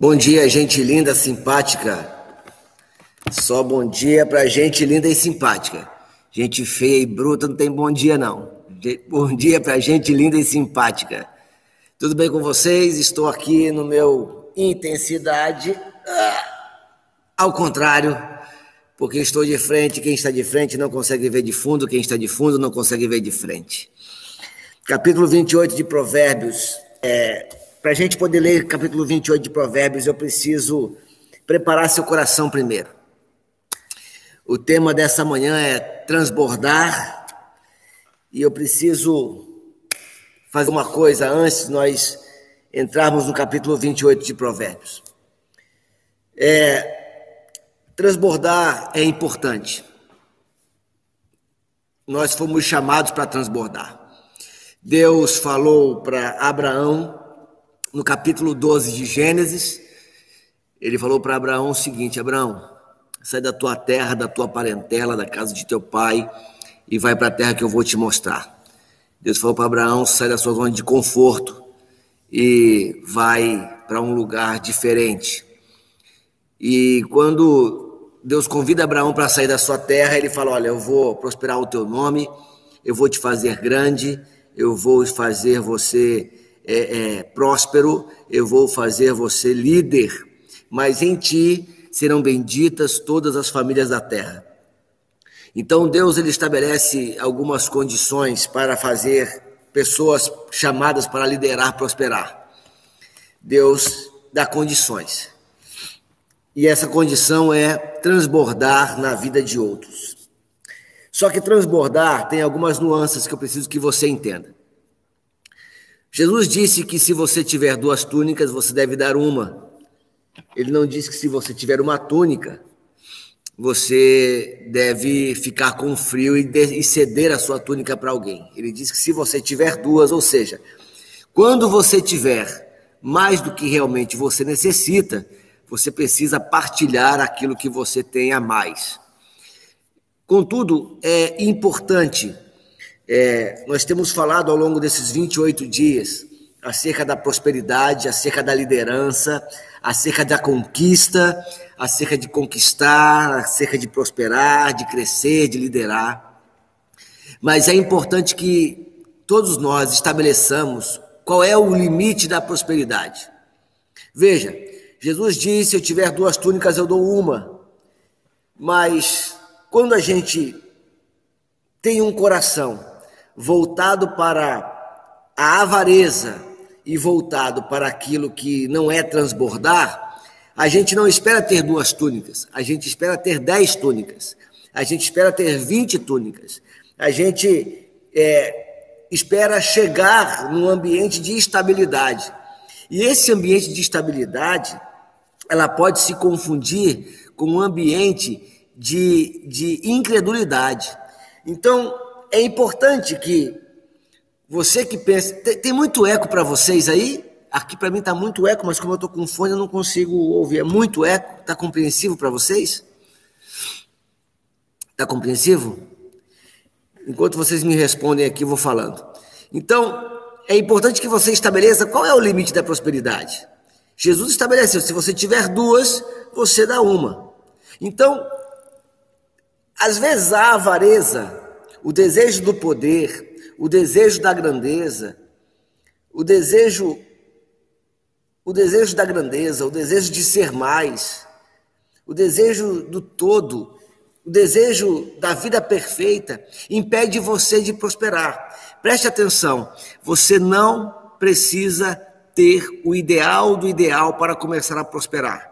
Bom dia, gente linda, simpática. Só bom dia pra gente linda e simpática. Gente feia e bruta não tem bom dia, não. Bom dia pra gente linda e simpática. Tudo bem com vocês? Estou aqui no meu intensidade. Ah, ao contrário, porque estou de frente. Quem está de frente não consegue ver de fundo, quem está de fundo não consegue ver de frente. Capítulo 28 de Provérbios. É, para a gente poder ler capítulo 28 de Provérbios, eu preciso preparar seu coração primeiro. O tema dessa manhã é transbordar, e eu preciso fazer uma coisa antes de nós entrarmos no capítulo 28 de Provérbios. É, transbordar é importante. Nós fomos chamados para transbordar. Deus falou para Abraão no capítulo 12 de Gênesis, ele falou para Abraão o seguinte: Abraão, sai da tua terra, da tua parentela, da casa de teu pai e vai para a terra que eu vou te mostrar. Deus falou para Abraão: sai da sua zona de conforto e vai para um lugar diferente. E quando Deus convida Abraão para sair da sua terra, ele fala: Olha, eu vou prosperar o teu nome, eu vou te fazer grande, eu vou fazer você é, é, próspero, eu vou fazer você líder, mas em ti serão benditas todas as famílias da terra. Então Deus ele estabelece algumas condições para fazer pessoas chamadas para liderar prosperar. Deus dá condições. E essa condição é transbordar na vida de outros. Só que transbordar tem algumas nuances que eu preciso que você entenda. Jesus disse que se você tiver duas túnicas, você deve dar uma. Ele não disse que se você tiver uma túnica, você deve ficar com frio e, de, e ceder a sua túnica para alguém. Ele disse que se você tiver duas, ou seja, quando você tiver mais do que realmente você necessita, você precisa partilhar aquilo que você tem a mais. Contudo, é importante é, nós temos falado ao longo desses 28 dias acerca da prosperidade, acerca da liderança, acerca da conquista, acerca de conquistar, acerca de prosperar, de crescer, de liderar. Mas é importante que todos nós estabeleçamos qual é o limite da prosperidade. Veja, Jesus disse: Se eu tiver duas túnicas, eu dou uma. Mas quando a gente tem um coração voltado para a avareza e voltado para aquilo que não é transbordar, a gente não espera ter duas túnicas, a gente espera ter dez túnicas, a gente espera ter vinte túnicas, a gente é, espera chegar num ambiente de estabilidade. E esse ambiente de estabilidade, ela pode se confundir com um ambiente de, de incredulidade. Então, é importante que você que pensa. Tem, tem muito eco para vocês aí? Aqui para mim está muito eco, mas como eu estou com fone, eu não consigo ouvir. É muito eco. Está compreensivo para vocês? Está compreensivo? Enquanto vocês me respondem aqui, eu vou falando. Então, é importante que você estabeleça qual é o limite da prosperidade. Jesus estabeleceu: se você tiver duas, você dá uma. Então, às vezes a avareza o desejo do poder, o desejo da grandeza, o desejo o desejo da grandeza, o desejo de ser mais, o desejo do todo, o desejo da vida perfeita impede você de prosperar. Preste atenção, você não precisa ter o ideal do ideal para começar a prosperar.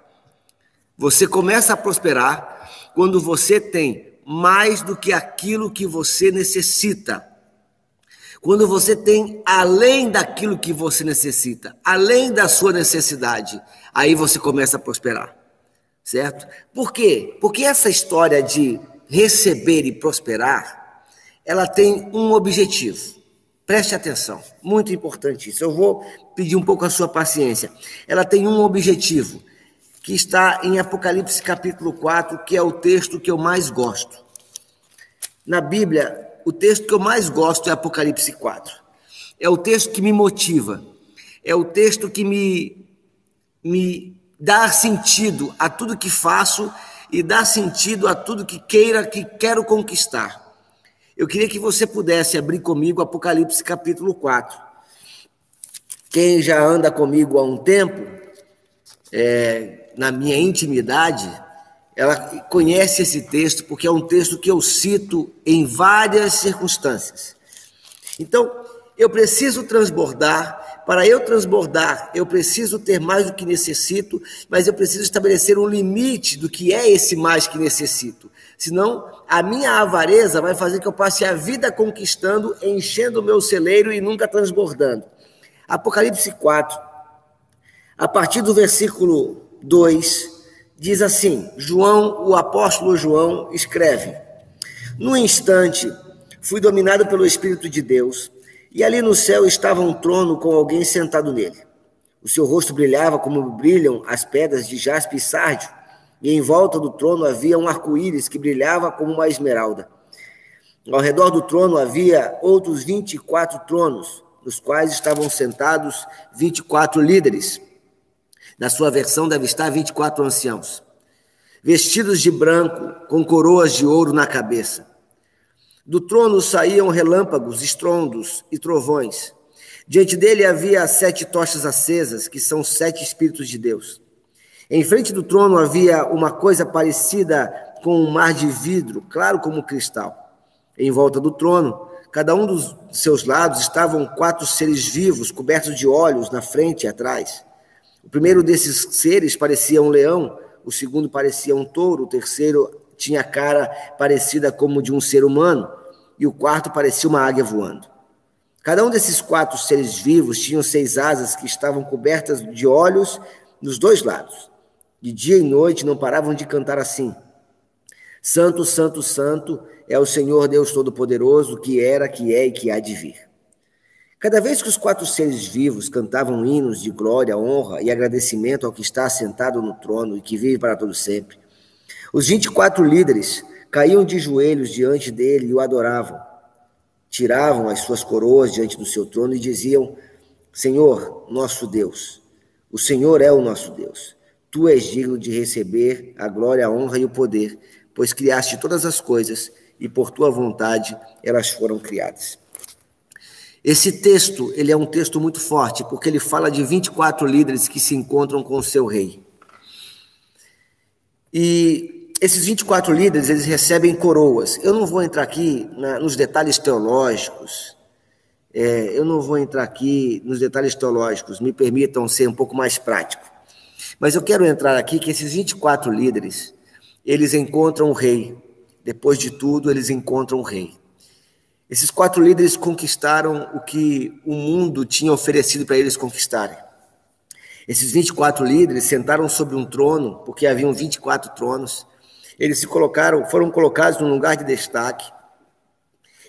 Você começa a prosperar quando você tem mais do que aquilo que você necessita. Quando você tem além daquilo que você necessita, além da sua necessidade, aí você começa a prosperar. Certo? Por quê? Porque essa história de receber e prosperar, ela tem um objetivo. Preste atenção, muito importante isso. Eu vou pedir um pouco a sua paciência. Ela tem um objetivo que está em Apocalipse capítulo 4, que é o texto que eu mais gosto. Na Bíblia, o texto que eu mais gosto é Apocalipse 4. É o texto que me motiva, é o texto que me, me dar sentido a tudo que faço e dar sentido a tudo que queira, que quero conquistar. Eu queria que você pudesse abrir comigo Apocalipse capítulo 4. Quem já anda comigo há um tempo, é, na minha intimidade, ela conhece esse texto porque é um texto que eu cito em várias circunstâncias. Então, eu preciso transbordar. Para eu transbordar, eu preciso ter mais do que necessito, mas eu preciso estabelecer um limite do que é esse mais que necessito. Senão, a minha avareza vai fazer que eu passe a vida conquistando, enchendo o meu celeiro e nunca transbordando. Apocalipse 4, a partir do versículo 2, diz assim: João, o apóstolo João, escreve: No instante, fui dominado pelo Espírito de Deus, e ali no céu estava um trono com alguém sentado nele. O seu rosto brilhava como brilham as pedras de jaspe e sárdio, e em volta do trono havia um arco-íris que brilhava como uma esmeralda. Ao redor do trono havia outros 24 tronos, nos quais estavam sentados 24 líderes na sua versão deve estar 24 anciãos, vestidos de branco, com coroas de ouro na cabeça. Do trono saíam relâmpagos, estrondos e trovões. Diante dele havia sete tochas acesas, que são sete Espíritos de Deus. Em frente do trono havia uma coisa parecida com um mar de vidro, claro como cristal. Em volta do trono, cada um dos seus lados estavam quatro seres vivos, cobertos de olhos na frente e atrás. O primeiro desses seres parecia um leão, o segundo parecia um touro, o terceiro tinha cara parecida como de um ser humano, e o quarto parecia uma águia voando. Cada um desses quatro seres vivos tinham seis asas que estavam cobertas de olhos nos dois lados. De dia e noite não paravam de cantar assim: Santo, Santo, Santo é o Senhor Deus Todo-Poderoso, que era, que é e que há de vir. Cada vez que os quatro seres vivos cantavam hinos de glória, honra e agradecimento ao que está assentado no trono e que vive para todo sempre, os 24 líderes caíam de joelhos diante dele e o adoravam. Tiravam as suas coroas diante do seu trono e diziam: Senhor, nosso Deus, o Senhor é o nosso Deus. Tu és digno de receber a glória, a honra e o poder, pois criaste todas as coisas e por tua vontade elas foram criadas. Esse texto, ele é um texto muito forte, porque ele fala de 24 líderes que se encontram com o seu rei. E esses 24 líderes, eles recebem coroas. Eu não vou entrar aqui na, nos detalhes teológicos, é, eu não vou entrar aqui nos detalhes teológicos, me permitam ser um pouco mais prático. Mas eu quero entrar aqui que esses 24 líderes, eles encontram o rei. Depois de tudo, eles encontram o rei. Esses quatro líderes conquistaram o que o mundo tinha oferecido para eles conquistarem. Esses 24 líderes sentaram sobre um trono, porque haviam 24 tronos. Eles se colocaram, foram colocados num lugar de destaque.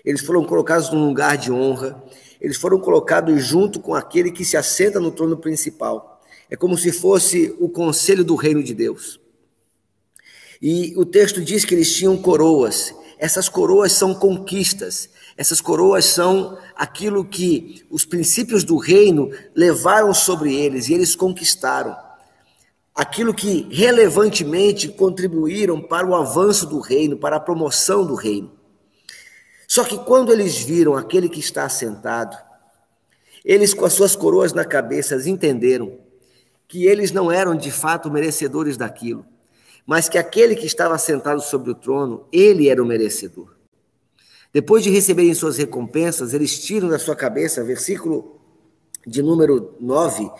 Eles foram colocados num lugar de honra. Eles foram colocados junto com aquele que se assenta no trono principal. É como se fosse o conselho do reino de Deus. E o texto diz que eles tinham coroas. Essas coroas são conquistas, essas coroas são aquilo que os princípios do reino levaram sobre eles e eles conquistaram. Aquilo que relevantemente contribuíram para o avanço do reino, para a promoção do reino. Só que quando eles viram aquele que está assentado, eles com as suas coroas na cabeça entenderam que eles não eram de fato merecedores daquilo, mas que aquele que estava sentado sobre o trono, ele era o merecedor. Depois de receberem suas recompensas, eles tiram da sua cabeça, versículo de número 9,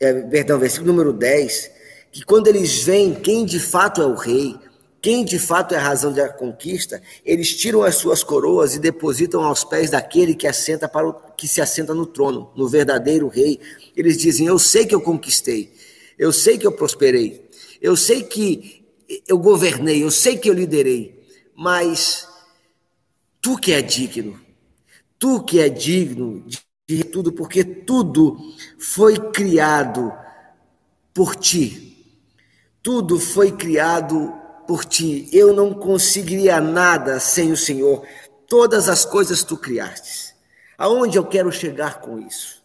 é, perdão, versículo número 10, que quando eles veem quem de fato é o rei, quem de fato é a razão da conquista, eles tiram as suas coroas e depositam aos pés daquele que assenta para o, que se assenta no trono, no verdadeiro rei. Eles dizem: "Eu sei que eu conquistei. Eu sei que eu prosperei. Eu sei que eu governei, eu sei que eu liderei, mas Tu que é digno, tu que é digno de tudo, porque tudo foi criado por ti. Tudo foi criado por ti. Eu não conseguiria nada sem o Senhor. Todas as coisas tu criaste. Aonde eu quero chegar com isso?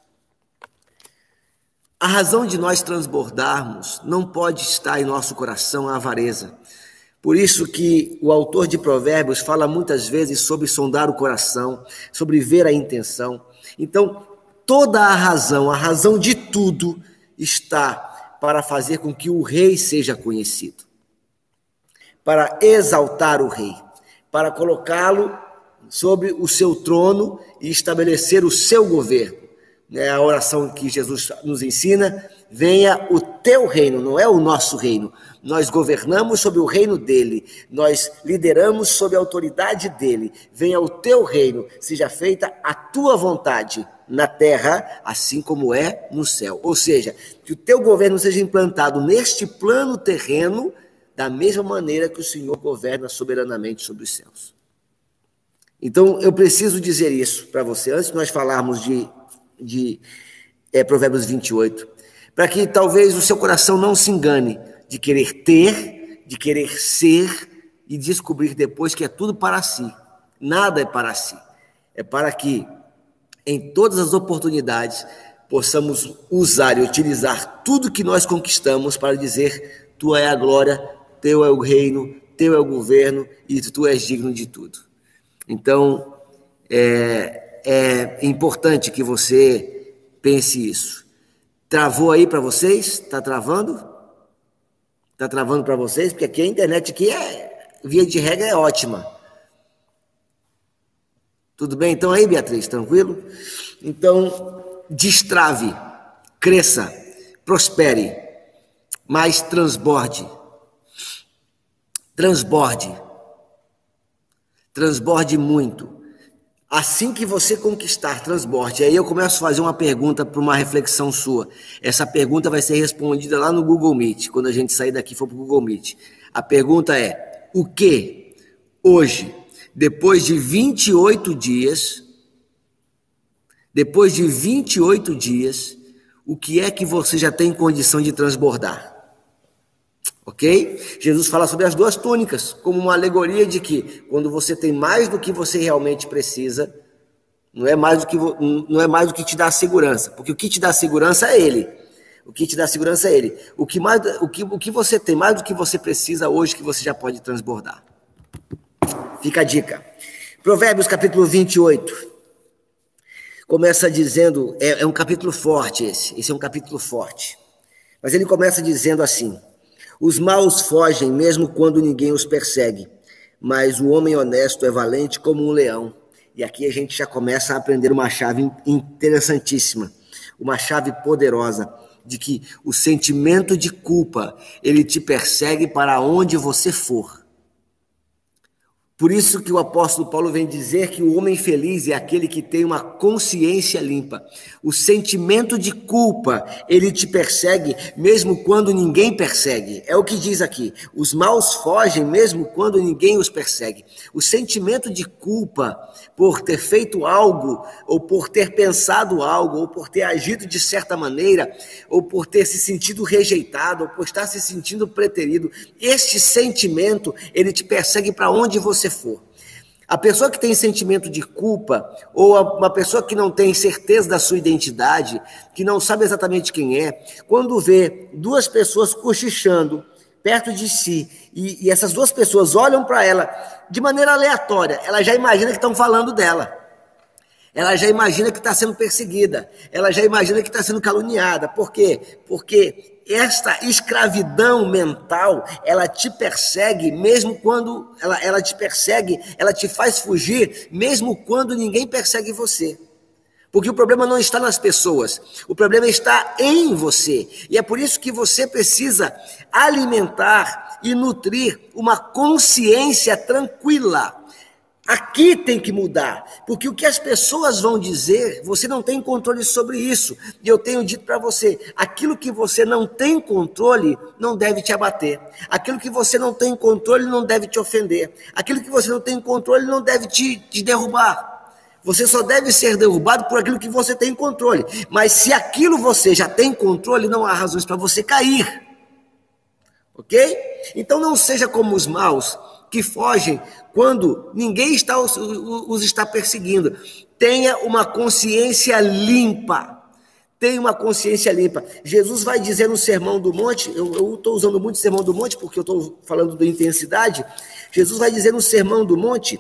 A razão de nós transbordarmos não pode estar em nosso coração a avareza. Por isso que o autor de Provérbios fala muitas vezes sobre sondar o coração, sobre ver a intenção. Então, toda a razão, a razão de tudo está para fazer com que o rei seja conhecido. Para exaltar o rei, para colocá-lo sobre o seu trono e estabelecer o seu governo né, a oração que Jesus nos ensina, venha o teu reino, não é o nosso reino. Nós governamos sobre o reino dele, nós lideramos sob a autoridade dele. Venha o teu reino, seja feita a tua vontade na terra, assim como é no céu. Ou seja, que o teu governo seja implantado neste plano terreno, da mesma maneira que o Senhor governa soberanamente sobre os céus. Então, eu preciso dizer isso para você, antes de nós falarmos de de é, Provérbios 28, para que talvez o seu coração não se engane de querer ter, de querer ser e descobrir depois que é tudo para si. Nada é para si. É para que em todas as oportunidades possamos usar e utilizar tudo que nós conquistamos para dizer: tua é a glória, teu é o reino, teu é o governo e tu és digno de tudo. Então, é, é importante que você pense isso. Travou aí para vocês? Está travando? Está travando para vocês? Porque aqui a internet aqui é, via de regra, é ótima. Tudo bem então aí, Beatriz? Tranquilo? Então, destrave, cresça, prospere, mas transborde. Transborde. Transborde muito. Assim que você conquistar transborte, aí eu começo a fazer uma pergunta para uma reflexão sua. Essa pergunta vai ser respondida lá no Google Meet, quando a gente sair daqui for para o Google Meet. A pergunta é: o que hoje, depois de 28 dias, depois de 28 dias, o que é que você já tem condição de transbordar? Ok? Jesus fala sobre as duas túnicas, como uma alegoria de que quando você tem mais do que você realmente precisa, não é mais do que, não é mais do que te dá segurança, porque o que te dá segurança é Ele. O que te dá segurança é Ele. O que, mais, o, que, o que você tem mais do que você precisa hoje que você já pode transbordar. Fica a dica. Provérbios capítulo 28. Começa dizendo, é, é um capítulo forte esse, esse é um capítulo forte. Mas ele começa dizendo assim: os maus fogem mesmo quando ninguém os persegue, mas o homem honesto é valente como um leão. E aqui a gente já começa a aprender uma chave interessantíssima, uma chave poderosa de que o sentimento de culpa, ele te persegue para onde você for. Por isso que o apóstolo Paulo vem dizer que o homem feliz é aquele que tem uma consciência limpa. O sentimento de culpa, ele te persegue mesmo quando ninguém persegue. É o que diz aqui. Os maus fogem mesmo quando ninguém os persegue. O sentimento de culpa por ter feito algo, ou por ter pensado algo, ou por ter agido de certa maneira, ou por ter se sentido rejeitado, ou por estar se sentindo preterido, este sentimento, ele te persegue para onde você for. A pessoa que tem sentimento de culpa, ou uma pessoa que não tem certeza da sua identidade, que não sabe exatamente quem é, quando vê duas pessoas cochichando perto de si, e, e essas duas pessoas olham para ela de maneira aleatória, ela já imagina que estão falando dela. Ela já imagina que está sendo perseguida, ela já imagina que está sendo caluniada. Por quê? Porque esta escravidão mental, ela te persegue mesmo quando ela, ela te persegue, ela te faz fugir, mesmo quando ninguém persegue você. Porque o problema não está nas pessoas, o problema está em você. E é por isso que você precisa alimentar e nutrir uma consciência tranquila Aqui tem que mudar, porque o que as pessoas vão dizer, você não tem controle sobre isso. E eu tenho dito para você: aquilo que você não tem controle não deve te abater, aquilo que você não tem controle não deve te ofender, aquilo que você não tem controle não deve te, te derrubar. Você só deve ser derrubado por aquilo que você tem controle. Mas se aquilo você já tem controle, não há razões para você cair. Ok? Então não seja como os maus que fogem quando ninguém está os, os está perseguindo. Tenha uma consciência limpa. tem uma consciência limpa. Jesus vai dizer no Sermão do Monte, eu estou usando muito o Sermão do Monte porque eu estou falando da intensidade. Jesus vai dizer no Sermão do Monte,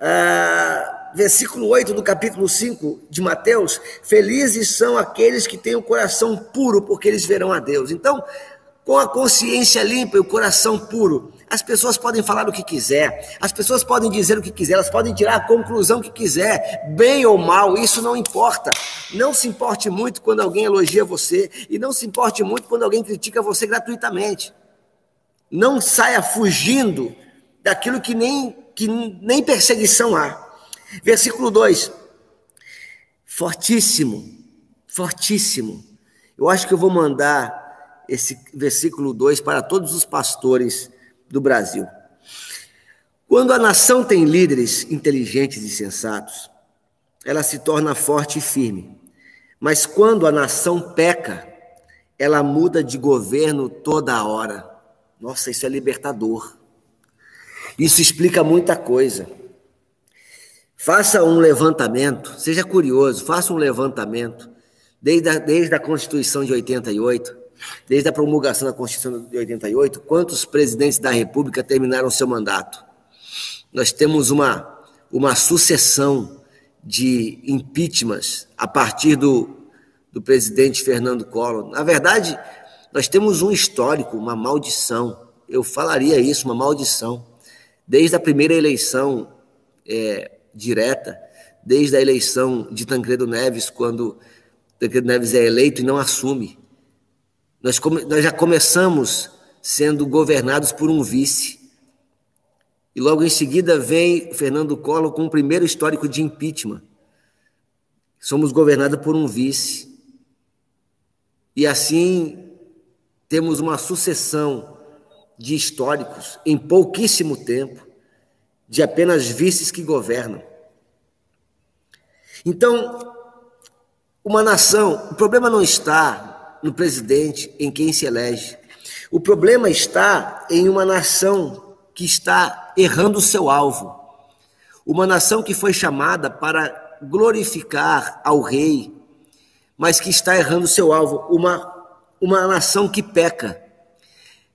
ah, versículo 8 do capítulo 5 de Mateus: Felizes são aqueles que têm o coração puro, porque eles verão a Deus. Então, com a consciência limpa e o coração puro, as pessoas podem falar o que quiser, as pessoas podem dizer o que quiser, elas podem tirar a conclusão que quiser, bem ou mal, isso não importa. Não se importe muito quando alguém elogia você e não se importe muito quando alguém critica você gratuitamente. Não saia fugindo daquilo que nem, que nem perseguição há. Versículo 2. Fortíssimo, fortíssimo. Eu acho que eu vou mandar esse versículo 2 para todos os pastores do Brasil. Quando a nação tem líderes inteligentes e sensatos, ela se torna forte e firme. Mas quando a nação peca, ela muda de governo toda hora. Nossa, isso é libertador. Isso explica muita coisa. Faça um levantamento, seja curioso, faça um levantamento, desde a, desde a Constituição de 88, Desde a promulgação da Constituição de 88, quantos presidentes da República terminaram seu mandato? Nós temos uma, uma sucessão de impeachments a partir do, do presidente Fernando Collor. Na verdade, nós temos um histórico, uma maldição. Eu falaria isso, uma maldição. Desde a primeira eleição é, direta, desde a eleição de Tancredo Neves, quando Tancredo Neves é eleito e não assume. Nós, come, nós já começamos sendo governados por um vice. E logo em seguida vem Fernando Collor com o primeiro histórico de impeachment. Somos governados por um vice. E assim temos uma sucessão de históricos em pouquíssimo tempo, de apenas vices que governam. Então, uma nação, o problema não está no presidente, em quem se elege. O problema está em uma nação que está errando o seu alvo. Uma nação que foi chamada para glorificar ao rei, mas que está errando o seu alvo. Uma, uma nação que peca.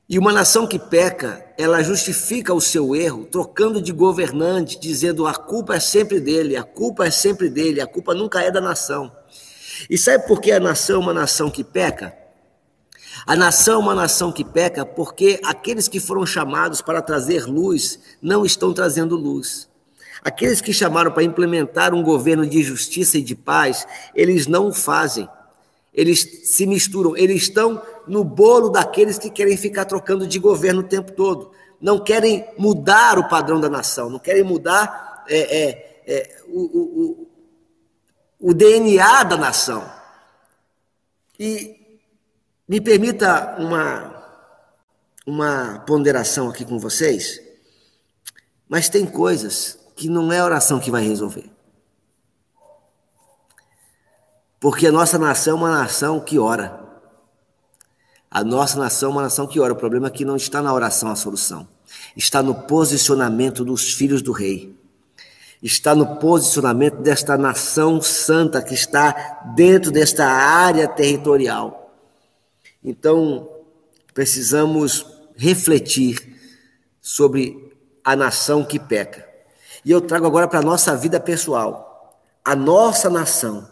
E uma nação que peca, ela justifica o seu erro, trocando de governante, dizendo a culpa é sempre dele, a culpa é sempre dele, a culpa nunca é da nação. E sabe por que a nação é uma nação que peca? A nação é uma nação que peca porque aqueles que foram chamados para trazer luz não estão trazendo luz. Aqueles que chamaram para implementar um governo de justiça e de paz, eles não o fazem. Eles se misturam, eles estão no bolo daqueles que querem ficar trocando de governo o tempo todo. Não querem mudar o padrão da nação, não querem mudar é, é, é, o, o o DNA da nação. E me permita uma, uma ponderação aqui com vocês, mas tem coisas que não é a oração que vai resolver. Porque a nossa nação é uma nação que ora. A nossa nação é uma nação que ora. O problema é que não está na oração a solução. Está no posicionamento dos filhos do rei está no posicionamento desta nação santa que está dentro desta área territorial. Então, precisamos refletir sobre a nação que peca. E eu trago agora para a nossa vida pessoal, a nossa nação,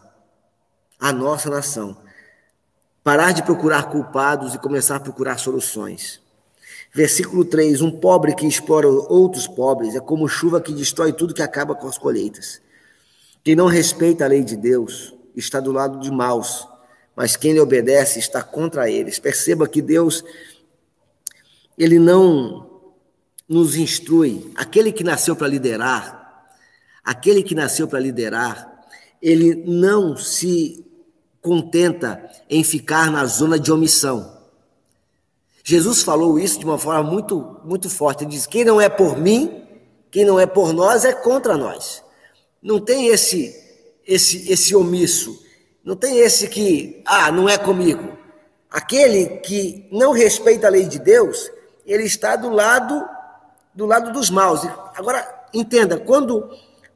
a nossa nação. Parar de procurar culpados e começar a procurar soluções. Versículo 3: Um pobre que explora outros pobres é como chuva que destrói tudo que acaba com as colheitas. Quem não respeita a lei de Deus está do lado de maus, mas quem lhe obedece está contra eles. Perceba que Deus, ele não nos instrui. Aquele que nasceu para liderar, aquele que nasceu para liderar, ele não se contenta em ficar na zona de omissão. Jesus falou isso de uma forma muito, muito forte. Ele diz: quem não é por mim, quem não é por nós, é contra nós. Não tem esse, esse, esse omisso. Não tem esse que, ah, não é comigo. Aquele que não respeita a lei de Deus, ele está do lado do lado dos maus. Agora, entenda, quando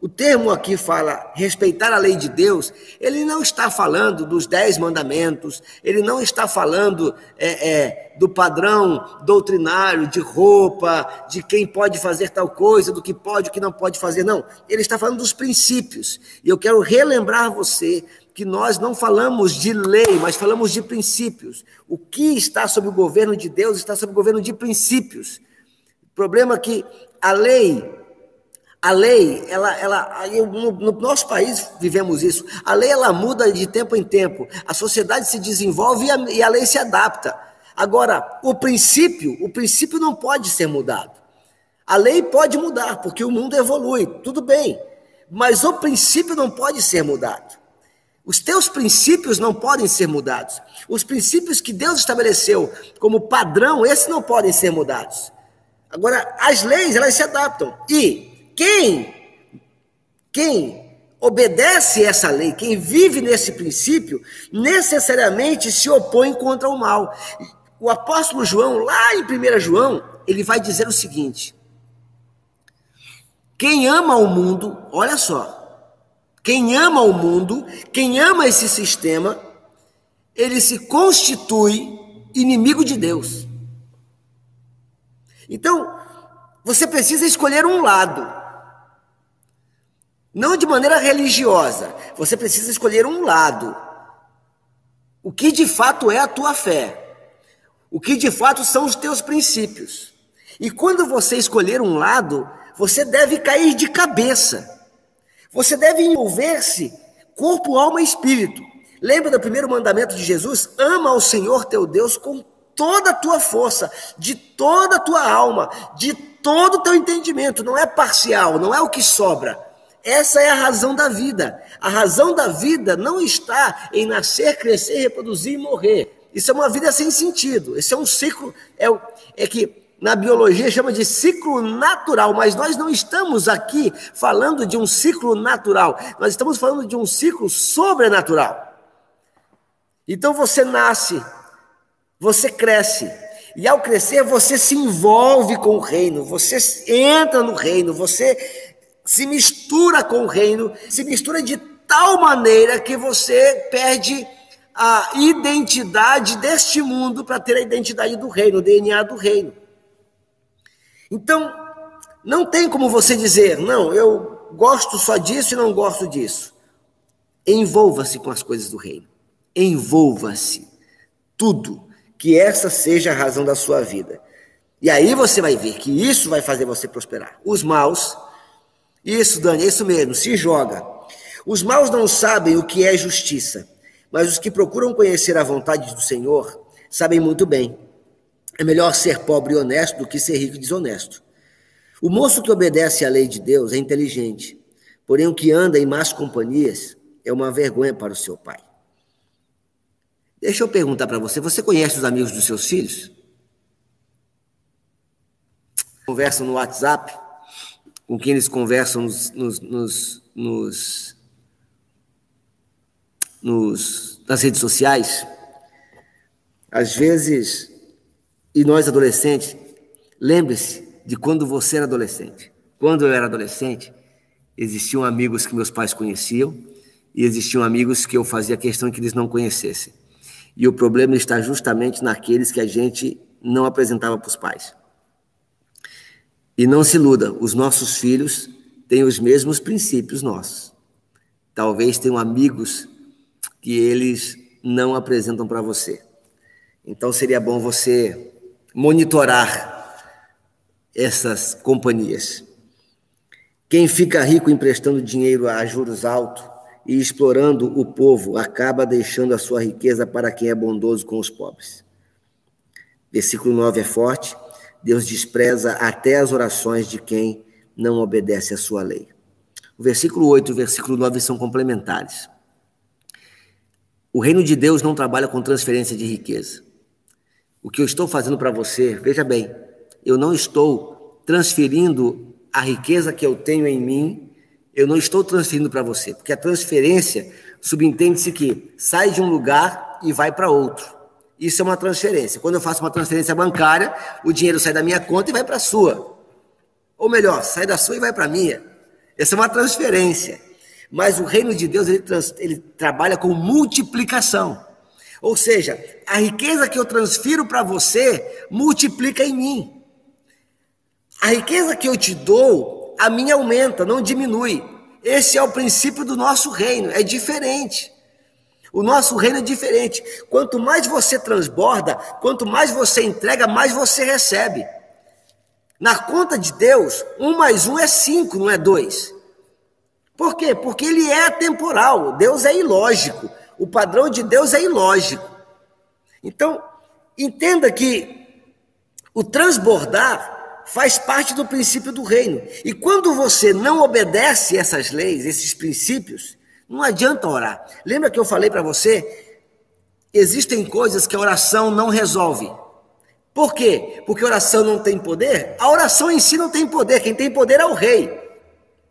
o termo aqui fala respeitar a lei de Deus, ele não está falando dos dez mandamentos, ele não está falando é, é, do padrão doutrinário de roupa, de quem pode fazer tal coisa, do que pode o que não pode fazer, não. Ele está falando dos princípios. E eu quero relembrar você que nós não falamos de lei, mas falamos de princípios. O que está sob o governo de Deus está sob o governo de princípios. O problema é que a lei a lei, ela, ela, no, no, nosso país vivemos isso. A lei ela muda de tempo em tempo. A sociedade se desenvolve e a, e a lei se adapta. Agora, o princípio, o princípio não pode ser mudado. A lei pode mudar porque o mundo evolui, tudo bem. Mas o princípio não pode ser mudado. Os teus princípios não podem ser mudados. Os princípios que Deus estabeleceu como padrão, esses não podem ser mudados. Agora, as leis, elas se adaptam. E quem, quem obedece essa lei, quem vive nesse princípio, necessariamente se opõe contra o mal. O apóstolo João, lá em 1 João, ele vai dizer o seguinte: quem ama o mundo, olha só, quem ama o mundo, quem ama esse sistema, ele se constitui inimigo de Deus. Então, você precisa escolher um lado. Não de maneira religiosa. Você precisa escolher um lado. O que de fato é a tua fé. O que de fato são os teus princípios. E quando você escolher um lado, você deve cair de cabeça. Você deve envolver-se corpo, alma e espírito. Lembra do primeiro mandamento de Jesus? Ama ao Senhor teu Deus com toda a tua força, de toda a tua alma, de todo o teu entendimento. Não é parcial, não é o que sobra essa é a razão da vida. A razão da vida não está em nascer, crescer, reproduzir e morrer. Isso é uma vida sem sentido. Esse é um ciclo, é, é que na biologia chama de ciclo natural, mas nós não estamos aqui falando de um ciclo natural, nós estamos falando de um ciclo sobrenatural. Então você nasce, você cresce, e ao crescer você se envolve com o reino, você entra no reino, você se mistura com o reino, se mistura de tal maneira que você perde a identidade deste mundo para ter a identidade do reino, o DNA do reino. Então, não tem como você dizer, não, eu gosto só disso e não gosto disso. Envolva-se com as coisas do reino. Envolva-se. Tudo. Que essa seja a razão da sua vida. E aí você vai ver que isso vai fazer você prosperar. Os maus isso, Dani, é isso mesmo, se joga. Os maus não sabem o que é justiça, mas os que procuram conhecer a vontade do Senhor sabem muito bem. É melhor ser pobre e honesto do que ser rico e desonesto. O moço que obedece à lei de Deus é inteligente, porém o que anda em más companhias é uma vergonha para o seu pai. Deixa eu perguntar para você: você conhece os amigos dos seus filhos? Conversam no WhatsApp? Com quem eles conversam nos, nos, nos, nos, nos nas redes sociais, às vezes, e nós adolescentes, lembre-se de quando você era adolescente. Quando eu era adolescente, existiam amigos que meus pais conheciam e existiam amigos que eu fazia questão que eles não conhecessem. E o problema está justamente naqueles que a gente não apresentava para os pais. E não se iluda, os nossos filhos têm os mesmos princípios nossos. Talvez tenham amigos que eles não apresentam para você. Então seria bom você monitorar essas companhias. Quem fica rico emprestando dinheiro a juros altos e explorando o povo acaba deixando a sua riqueza para quem é bondoso com os pobres. Versículo 9 é forte. Deus despreza até as orações de quem não obedece à sua lei. O versículo 8 e o versículo 9 são complementares. O reino de Deus não trabalha com transferência de riqueza. O que eu estou fazendo para você, veja bem, eu não estou transferindo a riqueza que eu tenho em mim, eu não estou transferindo para você, porque a transferência subentende-se que sai de um lugar e vai para outro. Isso é uma transferência. Quando eu faço uma transferência bancária, o dinheiro sai da minha conta e vai para a sua. Ou melhor, sai da sua e vai para a minha. Essa é uma transferência. Mas o reino de Deus, ele, trans, ele trabalha com multiplicação. Ou seja, a riqueza que eu transfiro para você multiplica em mim. A riqueza que eu te dou, a minha aumenta, não diminui. Esse é o princípio do nosso reino, é diferente. O nosso reino é diferente. Quanto mais você transborda, quanto mais você entrega, mais você recebe. Na conta de Deus, um mais um é cinco, não é dois. Por quê? Porque ele é atemporal. Deus é ilógico. O padrão de Deus é ilógico. Então, entenda que o transbordar faz parte do princípio do reino. E quando você não obedece essas leis, esses princípios, não adianta orar. Lembra que eu falei para você? Existem coisas que a oração não resolve. Por quê? Porque a oração não tem poder? A oração em si não tem poder. Quem tem poder é o rei.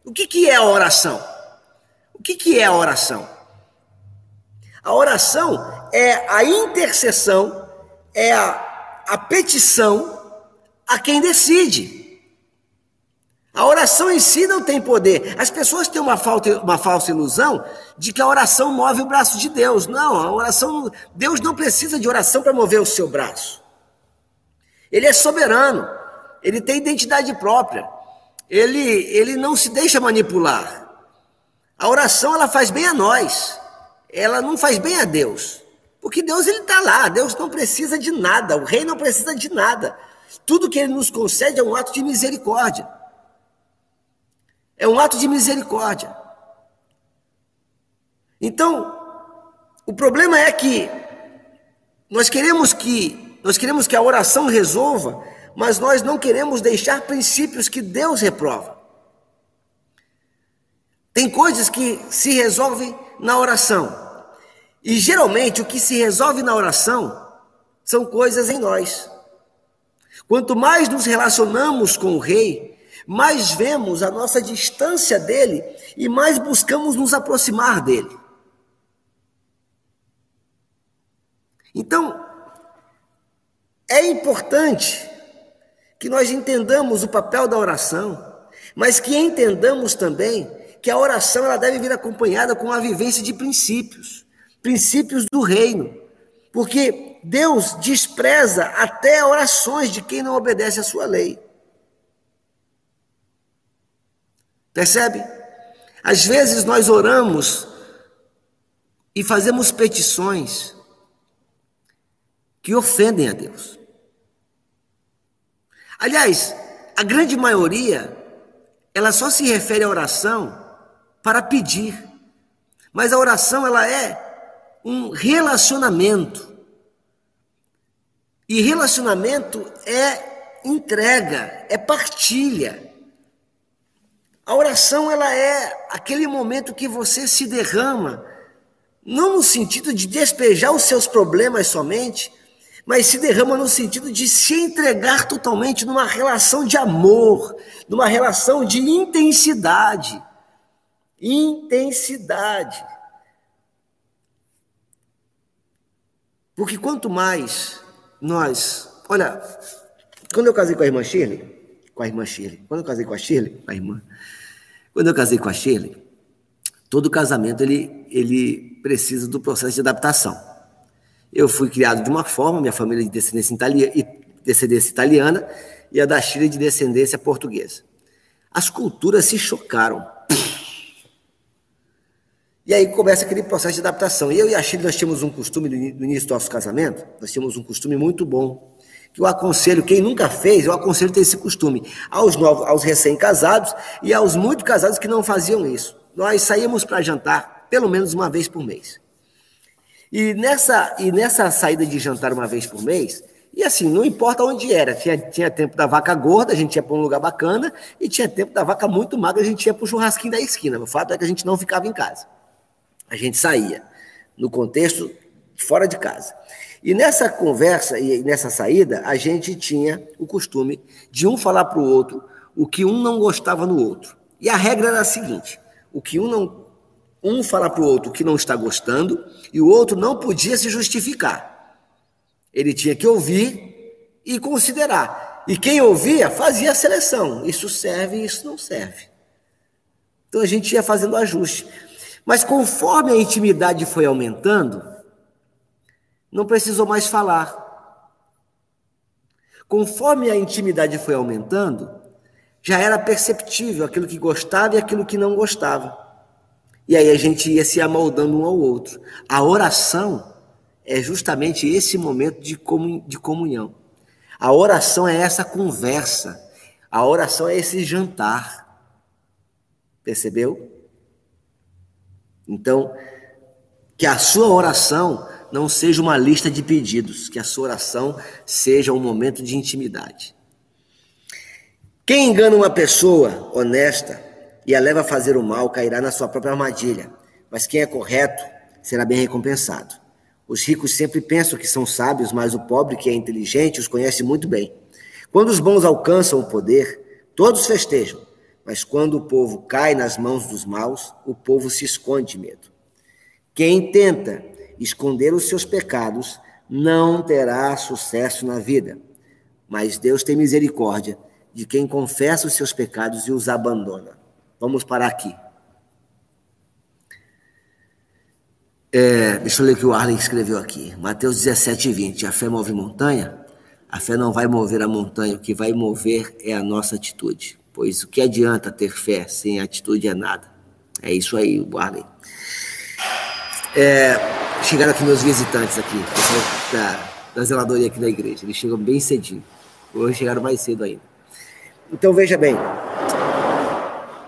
O que, que é a oração? O que, que é a oração? A oração é a intercessão, é a, a petição a quem decide. A oração em si não tem poder. As pessoas têm uma, falta, uma falsa ilusão de que a oração move o braço de Deus. Não, a oração, Deus não precisa de oração para mover o seu braço. Ele é soberano, ele tem identidade própria. Ele, ele não se deixa manipular. A oração ela faz bem a nós. Ela não faz bem a Deus. Porque Deus ele está lá, Deus não precisa de nada, o rei não precisa de nada. Tudo que ele nos concede é um ato de misericórdia. É um ato de misericórdia. Então, o problema é que nós queremos que nós queremos que a oração resolva, mas nós não queremos deixar princípios que Deus reprova. Tem coisas que se resolvem na oração. E geralmente o que se resolve na oração são coisas em nós. Quanto mais nos relacionamos com o rei, mais vemos a nossa distância dele e mais buscamos nos aproximar dele. Então, é importante que nós entendamos o papel da oração, mas que entendamos também que a oração ela deve vir acompanhada com a vivência de princípios, princípios do reino, porque Deus despreza até orações de quem não obedece à sua lei. Percebe? Às vezes nós oramos e fazemos petições que ofendem a Deus. Aliás, a grande maioria, ela só se refere à oração para pedir. Mas a oração, ela é um relacionamento. E relacionamento é entrega, é partilha. A oração ela é aquele momento que você se derrama, não no sentido de despejar os seus problemas somente, mas se derrama no sentido de se entregar totalmente numa relação de amor, numa relação de intensidade. Intensidade. Porque quanto mais nós. Olha, quando eu casei com a irmã Shirley, com a irmã Shirley, quando eu casei com a Shirley, a irmã, quando eu casei com a Shirley, todo casamento ele, ele precisa do processo de adaptação. Eu fui criado de uma forma, minha família é de descendência, italiana, descendência italiana e a da Chile de descendência portuguesa. As culturas se chocaram. E aí começa aquele processo de adaptação. Eu e a Chile, nós tínhamos um costume, no início do nosso casamento, nós tínhamos um costume muito bom, que eu aconselho, quem nunca fez, eu aconselho ter esse costume, aos novos, aos recém-casados e aos muito casados que não faziam isso. Nós saímos para jantar pelo menos uma vez por mês. E nessa, e nessa saída de jantar uma vez por mês, e assim, não importa onde era, tinha, tinha tempo da vaca gorda, a gente ia para um lugar bacana, e tinha tempo da vaca muito magra, a gente ia para o churrasquinho da esquina. O fato é que a gente não ficava em casa. A gente saía, no contexto fora de casa. E nessa conversa e nessa saída, a gente tinha o costume de um falar para o outro o que um não gostava no outro. E a regra era a seguinte: o que um não um fala para o outro que não está gostando e o outro não podia se justificar. Ele tinha que ouvir e considerar. E quem ouvia fazia a seleção. Isso serve isso não serve. Então a gente ia fazendo ajuste. Mas conforme a intimidade foi aumentando, não precisou mais falar. Conforme a intimidade foi aumentando, já era perceptível aquilo que gostava e aquilo que não gostava. E aí a gente ia se amoldando um ao outro. A oração é justamente esse momento de comunhão. A oração é essa conversa. A oração é esse jantar. Percebeu? Então, que a sua oração não seja uma lista de pedidos, que a sua oração seja um momento de intimidade. Quem engana uma pessoa honesta e a leva a fazer o mal cairá na sua própria armadilha, mas quem é correto será bem recompensado. Os ricos sempre pensam que são sábios, mas o pobre que é inteligente os conhece muito bem. Quando os bons alcançam o poder, todos festejam, mas quando o povo cai nas mãos dos maus, o povo se esconde de medo. Quem tenta esconder os seus pecados não terá sucesso na vida, mas Deus tem misericórdia de quem confessa os seus pecados e os abandona. Vamos parar aqui. É, deixa eu ler o que o Arlen escreveu aqui. Mateus 17, 20. A fé move montanha? A fé não vai mover a montanha, o que vai mover é a nossa atitude pois o que adianta ter fé sem atitude é nada. É isso aí, guardem. É, chegaram aqui meus visitantes aqui, da, da zeladoria aqui da igreja. Eles chegam bem cedinho. Hoje chegaram mais cedo ainda. Então veja bem,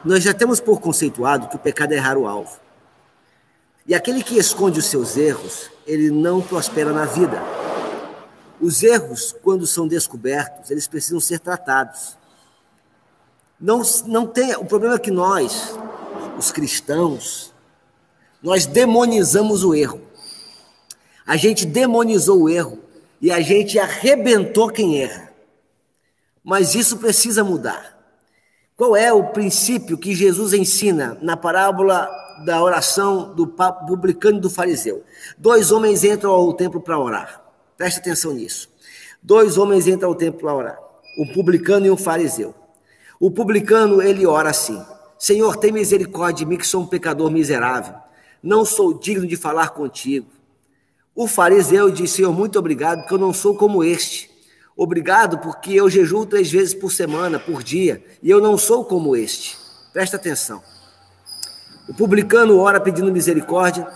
nós já temos por conceituado que o pecado é errar o alvo. E aquele que esconde os seus erros, ele não prospera na vida. Os erros, quando são descobertos, eles precisam ser tratados. Não, não tem, o problema é que nós, os cristãos, nós demonizamos o erro. A gente demonizou o erro e a gente arrebentou quem erra. Mas isso precisa mudar. Qual é o princípio que Jesus ensina na parábola da oração do publicano e do fariseu? Dois homens entram ao templo para orar. Preste atenção nisso. Dois homens entram ao templo para orar. Um publicano e um fariseu. O publicano, ele ora assim: Senhor, tem misericórdia de mim, que sou um pecador miserável. Não sou digno de falar contigo. O fariseu diz: Senhor, muito obrigado, porque eu não sou como este. Obrigado, porque eu jejuo três vezes por semana, por dia, e eu não sou como este. Presta atenção. O publicano ora pedindo misericórdia,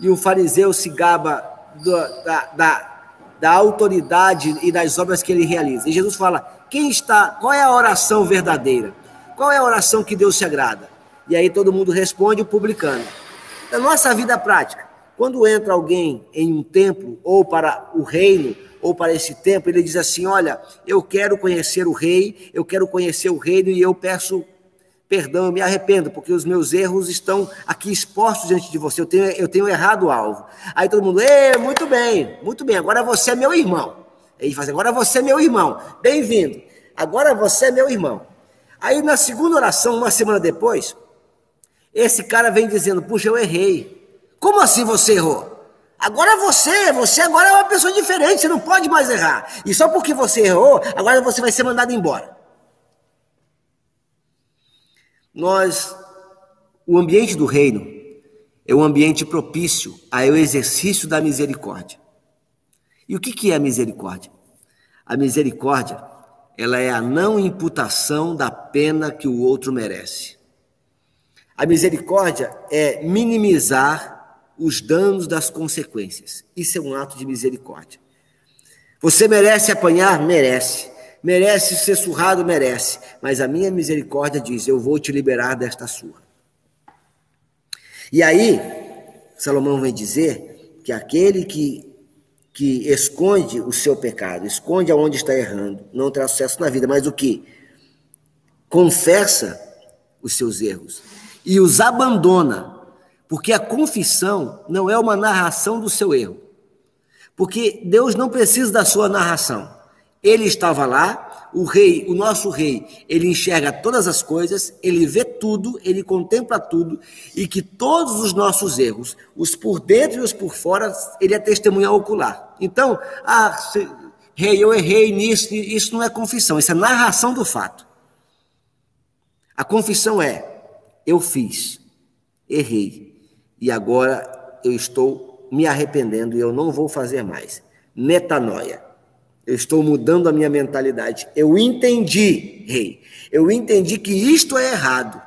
e o fariseu se gaba do, da, da, da autoridade e das obras que ele realiza. E Jesus fala: quem está, qual é a oração verdadeira? Qual é a oração que Deus se agrada? E aí todo mundo responde o publicano. Na nossa vida prática, quando entra alguém em um templo ou para o reino ou para esse templo, ele diz assim: "Olha, eu quero conhecer o rei, eu quero conhecer o reino e eu peço perdão, eu me arrependo, porque os meus erros estão aqui expostos diante de você. Eu tenho, eu tenho errado o alvo. Aí todo mundo, muito bem, muito bem, agora você é meu irmão. Ele assim, agora você é meu irmão, bem-vindo. Agora você é meu irmão. Aí na segunda oração, uma semana depois, esse cara vem dizendo, puxa, eu errei. Como assim você errou? Agora você, você agora é uma pessoa diferente, você não pode mais errar. E só porque você errou, agora você vai ser mandado embora. Nós, o ambiente do reino é um ambiente propício ao exercício da misericórdia. E o que, que é a misericórdia? A misericórdia, ela é a não imputação da pena que o outro merece. A misericórdia é minimizar os danos das consequências. Isso é um ato de misericórdia. Você merece apanhar? Merece. Merece ser surrado? Merece. Mas a minha misericórdia diz: Eu vou te liberar desta surra. E aí, Salomão vem dizer que aquele que que esconde o seu pecado, esconde aonde está errando, não terá sucesso na vida, mas o que? Confessa os seus erros e os abandona, porque a confissão não é uma narração do seu erro. Porque Deus não precisa da sua narração. Ele estava lá, o rei, o nosso rei, ele enxerga todas as coisas, ele vê tudo, ele contempla tudo, e que todos os nossos erros, os por dentro e os por fora, ele é testemunha ocular. Então, ah, se, rei, eu errei nisso, isso não é confissão, isso é narração do fato. A confissão é: eu fiz, errei, e agora eu estou me arrependendo e eu não vou fazer mais. Metanoia. Eu estou mudando a minha mentalidade. Eu entendi, rei. Eu entendi que isto é errado.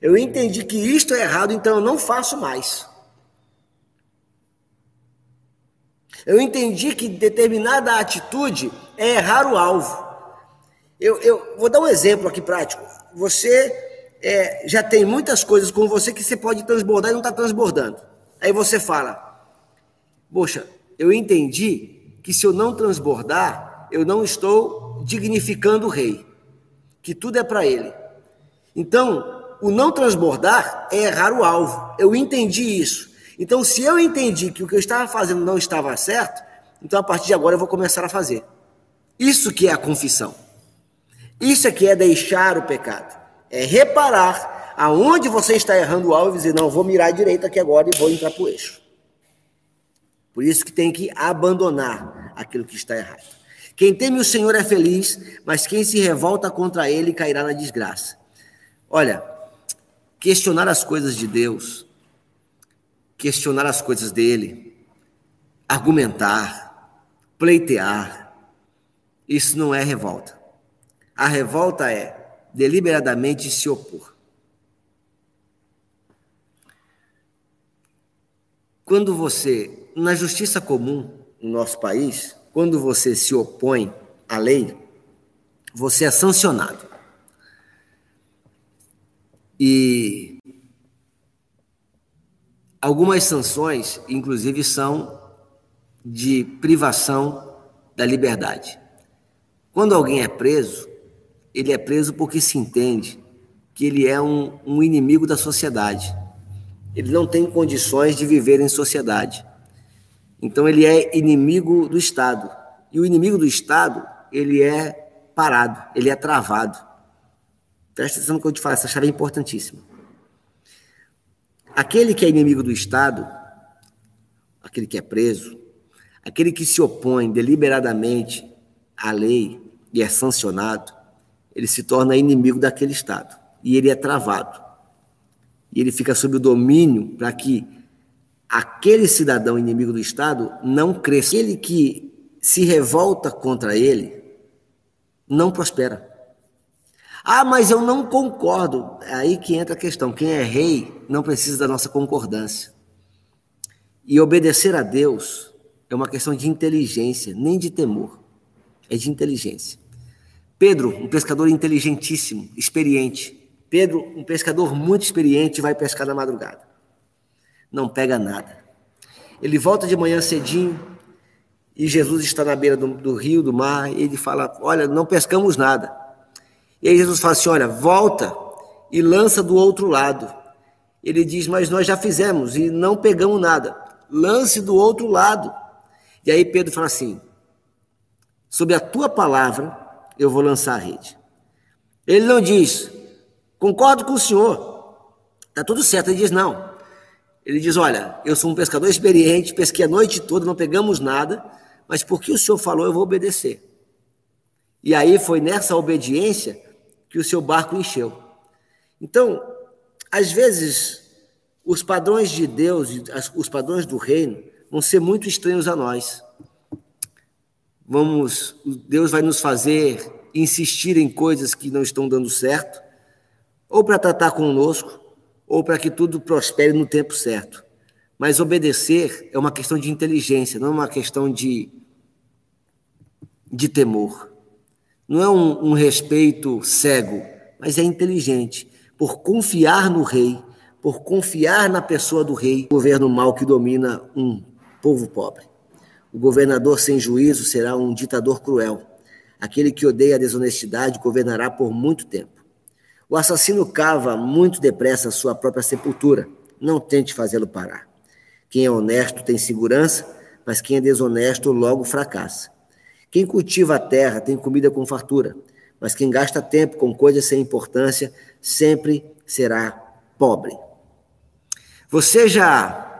Eu entendi que isto é errado, então eu não faço mais. Eu entendi que determinada atitude é errar o alvo. Eu, eu vou dar um exemplo aqui prático. Você é, já tem muitas coisas com você que você pode transbordar e não está transbordando. Aí você fala: Poxa, eu entendi que se eu não transbordar, eu não estou dignificando o rei, que tudo é para ele. Então, o não transbordar é errar o alvo. Eu entendi isso. Então, se eu entendi que o que eu estava fazendo não estava certo, então a partir de agora eu vou começar a fazer. Isso que é a confissão. Isso é que é deixar o pecado. É reparar aonde você está errando o alvo e dizer, não, vou mirar à direita aqui agora e vou entrar para o eixo. Por isso que tem que abandonar aquilo que está errado. Quem teme o Senhor é feliz, mas quem se revolta contra ele cairá na desgraça. Olha, questionar as coisas de Deus, questionar as coisas dele, argumentar, pleitear, isso não é revolta. A revolta é deliberadamente se opor. Quando você na justiça comum no nosso país, quando você se opõe à lei, você é sancionado. E algumas sanções, inclusive, são de privação da liberdade. Quando alguém é preso, ele é preso porque se entende que ele é um, um inimigo da sociedade. Ele não tem condições de viver em sociedade. Então ele é inimigo do Estado. E o inimigo do Estado, ele é parado, ele é travado. Presta atenção no que eu te falo, essa chave é importantíssima. Aquele que é inimigo do Estado, aquele que é preso, aquele que se opõe deliberadamente à lei e é sancionado, ele se torna inimigo daquele Estado. E ele é travado. E ele fica sob o domínio para que aquele cidadão inimigo do Estado não cresce. Aquele que se revolta contra ele não prospera. Ah, mas eu não concordo. É aí que entra a questão. Quem é rei não precisa da nossa concordância. E obedecer a Deus é uma questão de inteligência, nem de temor. É de inteligência. Pedro, um pescador inteligentíssimo, experiente. Pedro, um pescador muito experiente, vai pescar na madrugada não pega nada. Ele volta de manhã cedinho e Jesus está na beira do, do rio, do mar, e ele fala: Olha, não pescamos nada. E aí Jesus fala assim: Olha, volta e lança do outro lado. Ele diz: Mas nós já fizemos e não pegamos nada. Lance do outro lado. E aí Pedro fala assim: Sob a tua palavra eu vou lançar a rede. Ele não diz: Concordo com o senhor, está tudo certo. Ele diz: Não, ele diz: Olha, eu sou um pescador experiente, pesquei a noite toda, não pegamos nada, mas porque o senhor falou, eu vou obedecer. E aí foi nessa obediência que o seu barco encheu. Então, às vezes, os padrões de Deus, os padrões do reino, vão ser muito estranhos a nós. Vamos, Deus vai nos fazer insistir em coisas que não estão dando certo, ou para tratar conosco, ou para que tudo prospere no tempo certo. Mas obedecer é uma questão de inteligência, não é uma questão de, de temor. Não é um, um respeito cego, mas é inteligente. Por confiar no rei, por confiar na pessoa do rei, governo mau que domina um povo pobre. O governador sem juízo será um ditador cruel. Aquele que odeia a desonestidade governará por muito tempo. O assassino cava muito depressa a sua própria sepultura. Não tente fazê-lo parar. Quem é honesto tem segurança, mas quem é desonesto logo fracassa. Quem cultiva a terra tem comida com fartura, mas quem gasta tempo com coisas sem importância sempre será pobre. Você já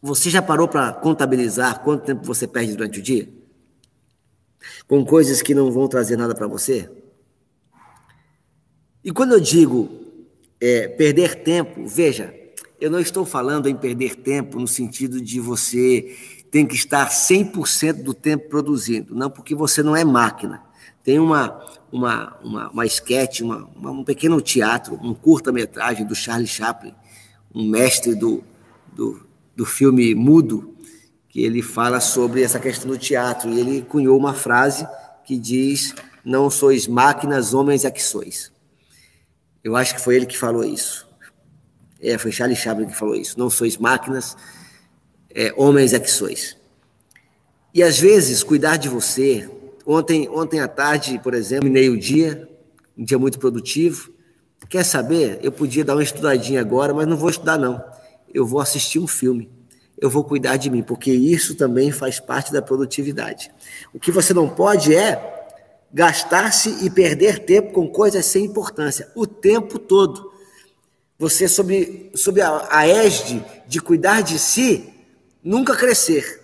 você já parou para contabilizar quanto tempo você perde durante o dia? Com coisas que não vão trazer nada para você? E quando eu digo é, perder tempo, veja, eu não estou falando em perder tempo no sentido de você tem que estar 100% do tempo produzindo, não porque você não é máquina. Tem uma, uma, uma, uma sketch, uma, uma um pequeno teatro, um curta-metragem do Charlie Chaplin, um mestre do, do, do filme mudo, que ele fala sobre essa questão do teatro, e ele cunhou uma frase que diz: Não sois máquinas, homens é que sois. Eu acho que foi ele que falou isso. É, foi Charlie Chaplin que falou isso. Não sois máquinas, é, homens é que sois. E às vezes, cuidar de você. Ontem, ontem à tarde, por exemplo, terminei o dia, um dia muito produtivo. Quer saber? Eu podia dar uma estudadinha agora, mas não vou estudar, não. Eu vou assistir um filme. Eu vou cuidar de mim, porque isso também faz parte da produtividade. O que você não pode é gastar-se e perder tempo com coisas sem importância, o tempo todo. Você, sob, sob a, a égide de cuidar de si, nunca crescer.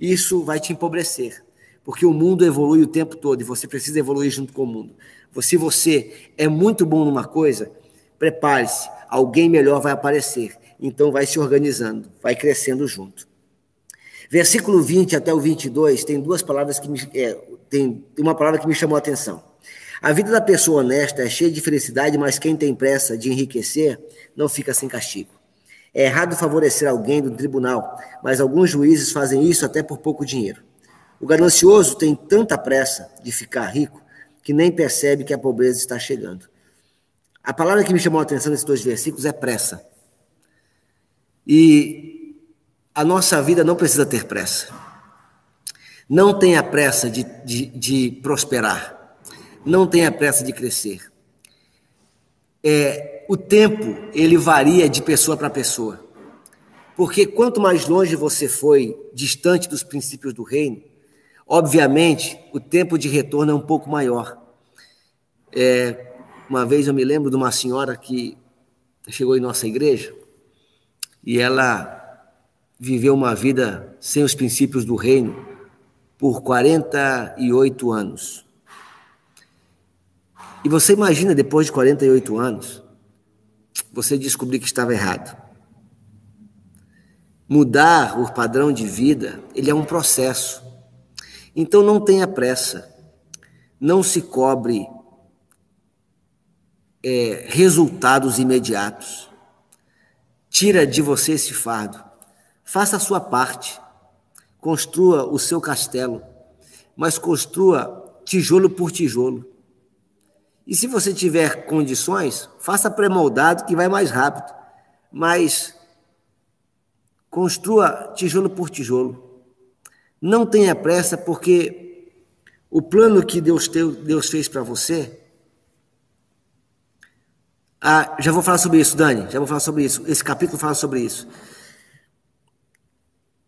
Isso vai te empobrecer, porque o mundo evolui o tempo todo e você precisa evoluir junto com o mundo. Se você é muito bom numa coisa, prepare-se, alguém melhor vai aparecer. Então vai se organizando, vai crescendo junto. Versículo 20 até o 22 tem duas palavras que me, é, tem uma palavra que me chamou a atenção. A vida da pessoa honesta é cheia de felicidade, mas quem tem pressa de enriquecer não fica sem castigo. É errado favorecer alguém do tribunal, mas alguns juízes fazem isso até por pouco dinheiro. O ganancioso tem tanta pressa de ficar rico que nem percebe que a pobreza está chegando. A palavra que me chamou a atenção nesses dois versículos é pressa. E a nossa vida não precisa ter pressa. Não tenha pressa de, de, de prosperar. Não tenha pressa de crescer. É, o tempo ele varia de pessoa para pessoa. Porque quanto mais longe você foi, distante dos princípios do reino, obviamente o tempo de retorno é um pouco maior. É, uma vez eu me lembro de uma senhora que chegou em nossa igreja e ela viveu uma vida sem os princípios do reino por 48 anos. E você imagina, depois de 48 anos, você descobrir que estava errado. Mudar o padrão de vida, ele é um processo. Então não tenha pressa. Não se cobre é, resultados imediatos. Tira de você esse fardo. Faça a sua parte. Construa o seu castelo, mas construa tijolo por tijolo. E se você tiver condições, faça pré-moldado que vai mais rápido. Mas construa tijolo por tijolo. Não tenha pressa, porque o plano que Deus, Deus fez para você. Ah, já vou falar sobre isso, Dani. Já vou falar sobre isso. Esse capítulo fala sobre isso.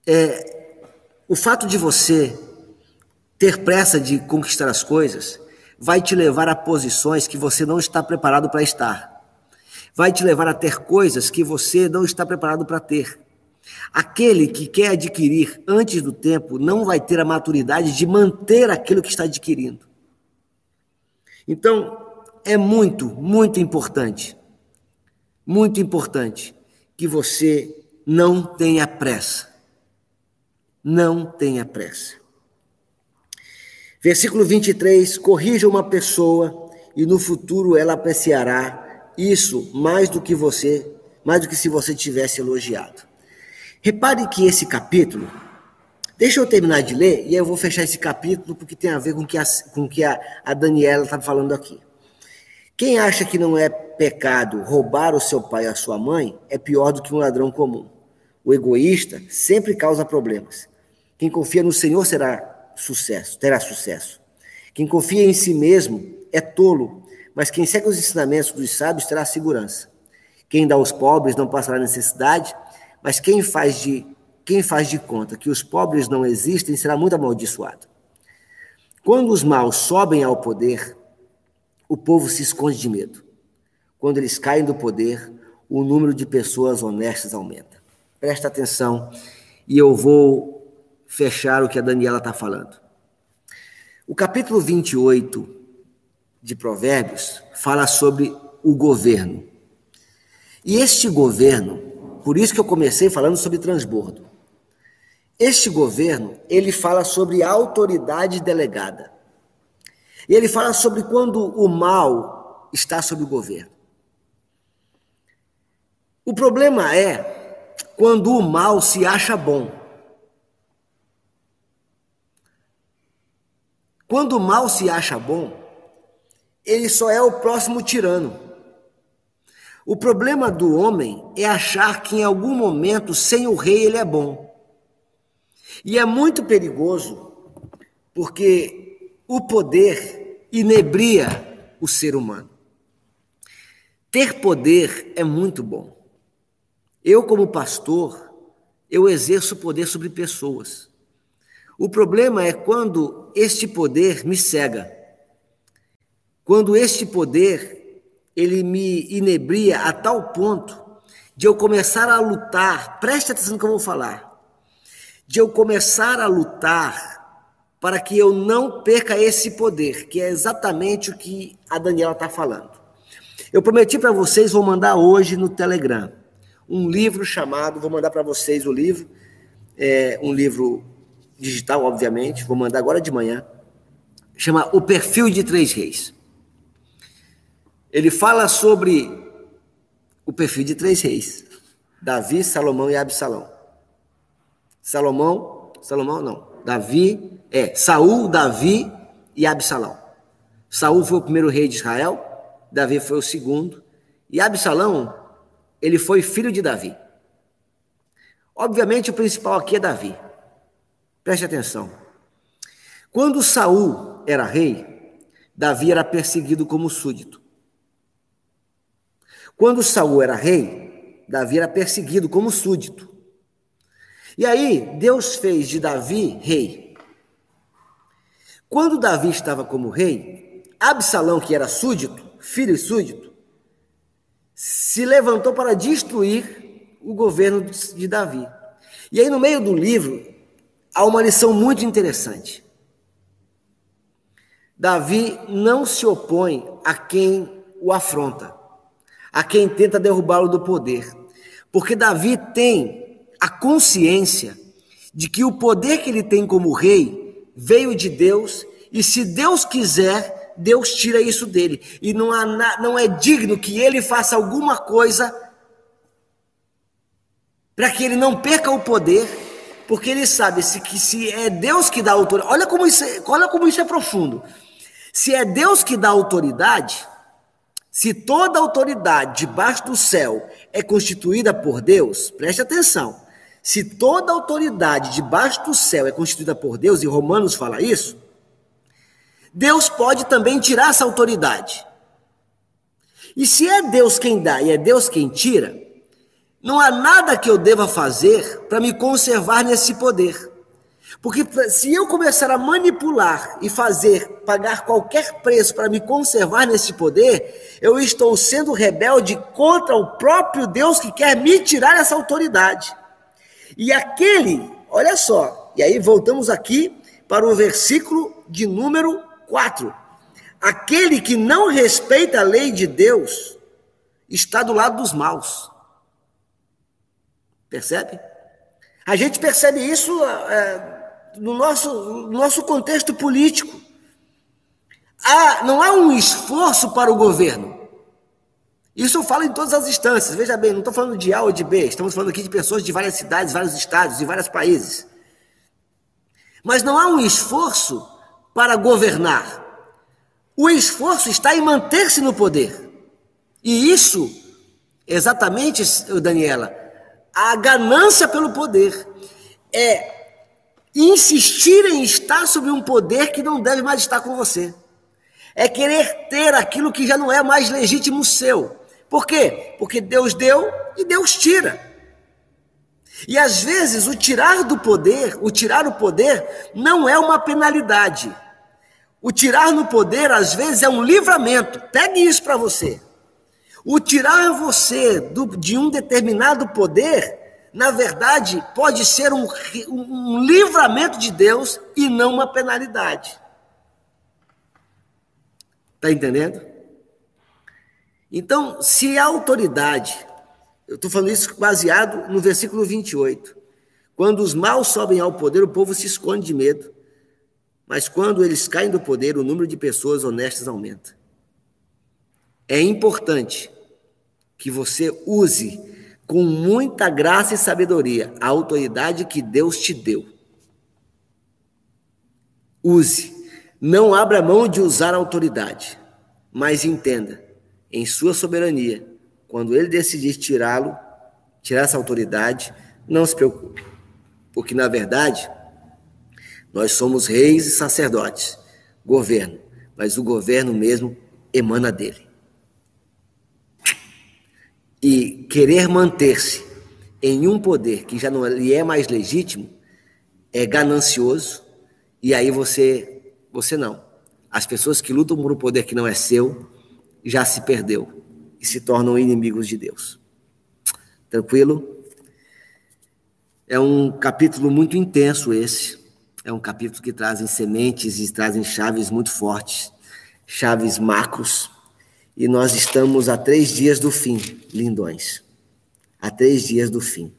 É, o fato de você ter pressa de conquistar as coisas vai te levar a posições que você não está preparado para estar. Vai te levar a ter coisas que você não está preparado para ter. Aquele que quer adquirir antes do tempo não vai ter a maturidade de manter aquilo que está adquirindo. Então, é muito, muito importante, muito importante que você não tenha pressa. Não tenha pressa. Versículo 23: Corrija uma pessoa e no futuro ela apreciará isso mais do que você, mais do que se você tivesse elogiado. Repare que esse capítulo, deixa eu terminar de ler e eu vou fechar esse capítulo porque tem a ver com o que a, com que a, a Daniela está falando aqui. Quem acha que não é pecado roubar o seu pai ou a sua mãe é pior do que um ladrão comum. O egoísta sempre causa problemas. Quem confia no Senhor será sucesso, terá sucesso. Quem confia em si mesmo é tolo, mas quem segue os ensinamentos dos sábios terá segurança. Quem dá aos pobres não passará necessidade, mas quem faz de quem faz de conta que os pobres não existem será muito amaldiçoado. Quando os maus sobem ao poder, o povo se esconde de medo. Quando eles caem do poder, o número de pessoas honestas aumenta. Presta atenção e eu vou fechar o que a Daniela está falando. O capítulo 28 de Provérbios fala sobre o governo. E este governo, por isso que eu comecei falando sobre transbordo. Este governo, ele fala sobre autoridade delegada. E ele fala sobre quando o mal está sob o governo. O problema é quando o mal se acha bom. Quando o mal se acha bom, ele só é o próximo tirano. O problema do homem é achar que em algum momento, sem o rei, ele é bom. E é muito perigoso, porque o poder inebria o ser humano. Ter poder é muito bom. Eu, como pastor, eu exerço poder sobre pessoas. O problema é quando este poder me cega. Quando este poder ele me inebria a tal ponto de eu começar a lutar, preste atenção no que eu vou falar, de eu começar a lutar para que eu não perca esse poder, que é exatamente o que a Daniela está falando. Eu prometi para vocês, vou mandar hoje no Telegram um livro chamado, vou mandar para vocês o livro, é, um livro digital, obviamente, vou mandar agora de manhã, chama O Perfil de Três Reis. Ele fala sobre o perfil de três reis: Davi, Salomão e Absalão. Salomão, Salomão não, Davi, é, Saul, Davi e Absalão. Saul foi o primeiro rei de Israel, Davi foi o segundo, e Absalão ele foi filho de Davi. Obviamente, o principal aqui é Davi. Preste atenção. Quando Saul era rei, Davi era perseguido como súdito. Quando Saul era rei, Davi era perseguido como súdito. E aí, Deus fez de Davi rei. Quando Davi estava como rei, Absalão, que era súdito, filho e súdito, se levantou para destruir o governo de Davi. E aí, no meio do livro, há uma lição muito interessante. Davi não se opõe a quem o afronta, a quem tenta derrubá-lo do poder, porque Davi tem a consciência de que o poder que ele tem como rei veio de Deus e se Deus quiser, Deus tira isso dele. E não, há, não é digno que ele faça alguma coisa para que ele não perca o poder, porque ele sabe se, que se é Deus que dá autoridade. Olha como, isso é, olha como isso é profundo. Se é Deus que dá autoridade, se toda autoridade debaixo do céu é constituída por Deus, preste atenção. Se toda autoridade debaixo do céu é constituída por Deus, e Romanos fala isso, Deus pode também tirar essa autoridade. E se é Deus quem dá e é Deus quem tira, não há nada que eu deva fazer para me conservar nesse poder. Porque se eu começar a manipular e fazer, pagar qualquer preço para me conservar nesse poder, eu estou sendo rebelde contra o próprio Deus que quer me tirar essa autoridade. E aquele, olha só, e aí voltamos aqui para o versículo de número 4. Aquele que não respeita a lei de Deus está do lado dos maus. Percebe? A gente percebe isso é, no, nosso, no nosso contexto político. Há, não há um esforço para o governo. Isso eu falo em todas as instâncias. Veja bem, não estou falando de A ou de B, estamos falando aqui de pessoas de várias cidades, vários estados, de vários países. Mas não há um esforço para governar. O esforço está em manter-se no poder. E isso, exatamente, Daniela, a ganância pelo poder é insistir em estar sobre um poder que não deve mais estar com você. É querer ter aquilo que já não é mais legítimo seu. Por quê? Porque Deus deu e Deus tira. E às vezes o tirar do poder, o tirar o poder, não é uma penalidade. O tirar no poder, às vezes, é um livramento. Pegue isso para você. O tirar você do, de um determinado poder, na verdade, pode ser um, um livramento de Deus e não uma penalidade. Está entendendo? Então, se a autoridade Eu estou falando isso baseado no versículo 28. Quando os maus sobem ao poder, o povo se esconde de medo. Mas quando eles caem do poder, o número de pessoas honestas aumenta. É importante que você use com muita graça e sabedoria a autoridade que Deus te deu. Use. Não abra mão de usar a autoridade, mas entenda, em sua soberania, quando ele decidir tirá-lo, tirar essa autoridade, não se preocupe, porque na verdade nós somos reis e sacerdotes, governo, mas o governo mesmo emana dele e querer manter-se em um poder que já não lhe é mais legítimo é ganancioso e aí você você não. As pessoas que lutam por um poder que não é seu já se perdeu e se tornam inimigos de Deus. Tranquilo? É um capítulo muito intenso esse. É um capítulo que trazem sementes e trazem chaves muito fortes, chaves macros e nós estamos a três dias do fim, lindões. A três dias do fim.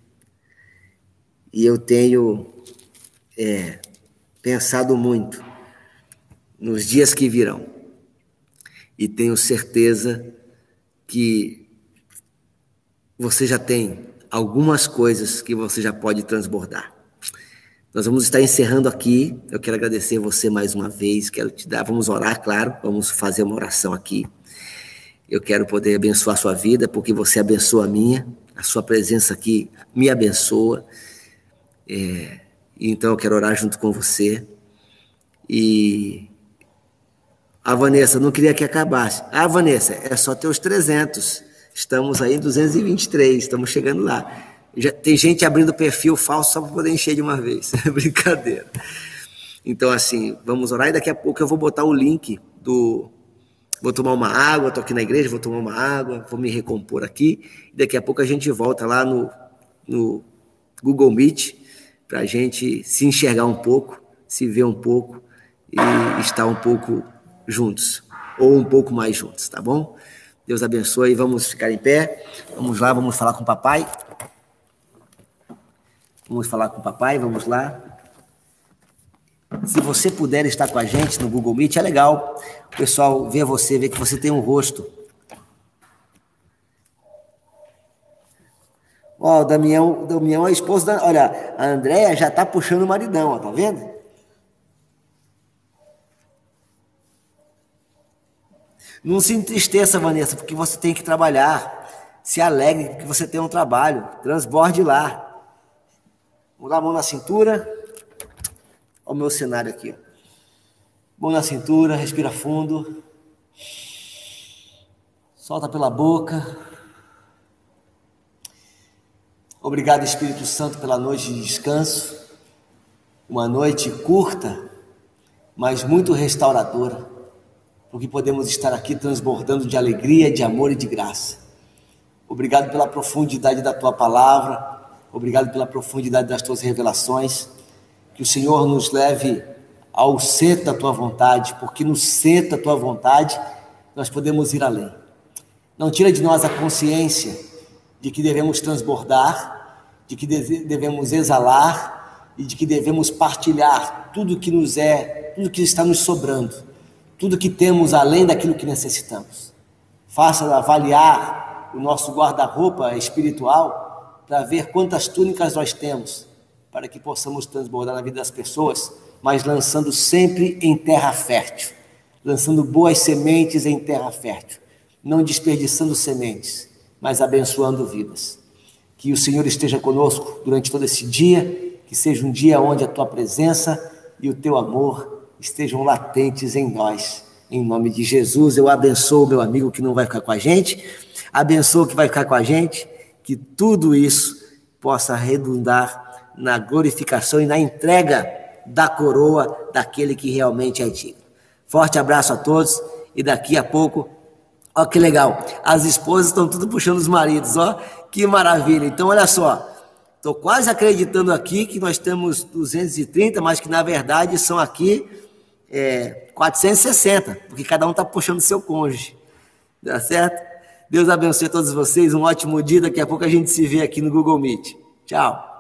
E eu tenho é, pensado muito nos dias que virão. E tenho certeza que você já tem algumas coisas que você já pode transbordar. Nós vamos estar encerrando aqui. Eu quero agradecer você mais uma vez. Quero te dar. Vamos orar, claro. Vamos fazer uma oração aqui. Eu quero poder abençoar a sua vida, porque você abençoa a minha, a sua presença aqui me abençoa. É, então eu quero orar junto com você. E a Vanessa não queria que acabasse. Ah, Vanessa, é só ter os 300. Estamos aí em 223, estamos chegando lá. Já tem gente abrindo perfil falso só para poder encher de uma vez. É brincadeira. Então, assim, vamos orar e daqui a pouco eu vou botar o link do, Vou tomar uma água, estou aqui na igreja, vou tomar uma água, vou me recompor aqui. Daqui a pouco a gente volta lá no, no Google Meet para a gente se enxergar um pouco, se ver um pouco e estar um pouco juntos, ou um pouco mais juntos, tá bom? Deus abençoe, vamos ficar em pé, vamos lá, vamos falar com o papai. Vamos falar com o papai, vamos lá. Se você puder estar com a gente no Google Meet, é legal. O pessoal vê você, vê que você tem um rosto. Ó, o Damião, Damião é da. Olha, a Andréia já tá puxando o maridão, ó, tá vendo? Não se entristeça, Vanessa, porque você tem que trabalhar. Se alegre porque você tem um trabalho. Transborde lá. Vamos dar a mão na cintura. Olha o meu cenário aqui. Mão na cintura, respira fundo. Solta pela boca. Obrigado, Espírito Santo, pela noite de descanso. Uma noite curta, mas muito restauradora, porque podemos estar aqui transbordando de alegria, de amor e de graça. Obrigado pela profundidade da tua palavra, obrigado pela profundidade das tuas revelações. Que o Senhor nos leve ao centro da tua vontade, porque no centro da tua vontade nós podemos ir além. Não tira de nós a consciência de que devemos transbordar, de que devemos exalar e de que devemos partilhar tudo que nos é, tudo que está nos sobrando, tudo que temos além daquilo que necessitamos. Faça avaliar o nosso guarda-roupa espiritual para ver quantas túnicas nós temos para que possamos transbordar na vida das pessoas, mas lançando sempre em terra fértil, lançando boas sementes em terra fértil, não desperdiçando sementes, mas abençoando vidas. Que o Senhor esteja conosco durante todo esse dia, que seja um dia onde a tua presença e o teu amor estejam latentes em nós. Em nome de Jesus, eu abençoo meu amigo que não vai ficar com a gente, abençoo o que vai ficar com a gente, que tudo isso possa redundar na glorificação e na entrega da coroa daquele que realmente é digno. Forte abraço a todos e daqui a pouco, ó que legal, as esposas estão tudo puxando os maridos, ó, que maravilha. Então olha só, estou quase acreditando aqui que nós temos 230, mas que na verdade são aqui é, 460, porque cada um está puxando seu cônjuge, tá certo? Deus abençoe todos vocês. Um ótimo dia. Daqui a pouco a gente se vê aqui no Google Meet. Tchau.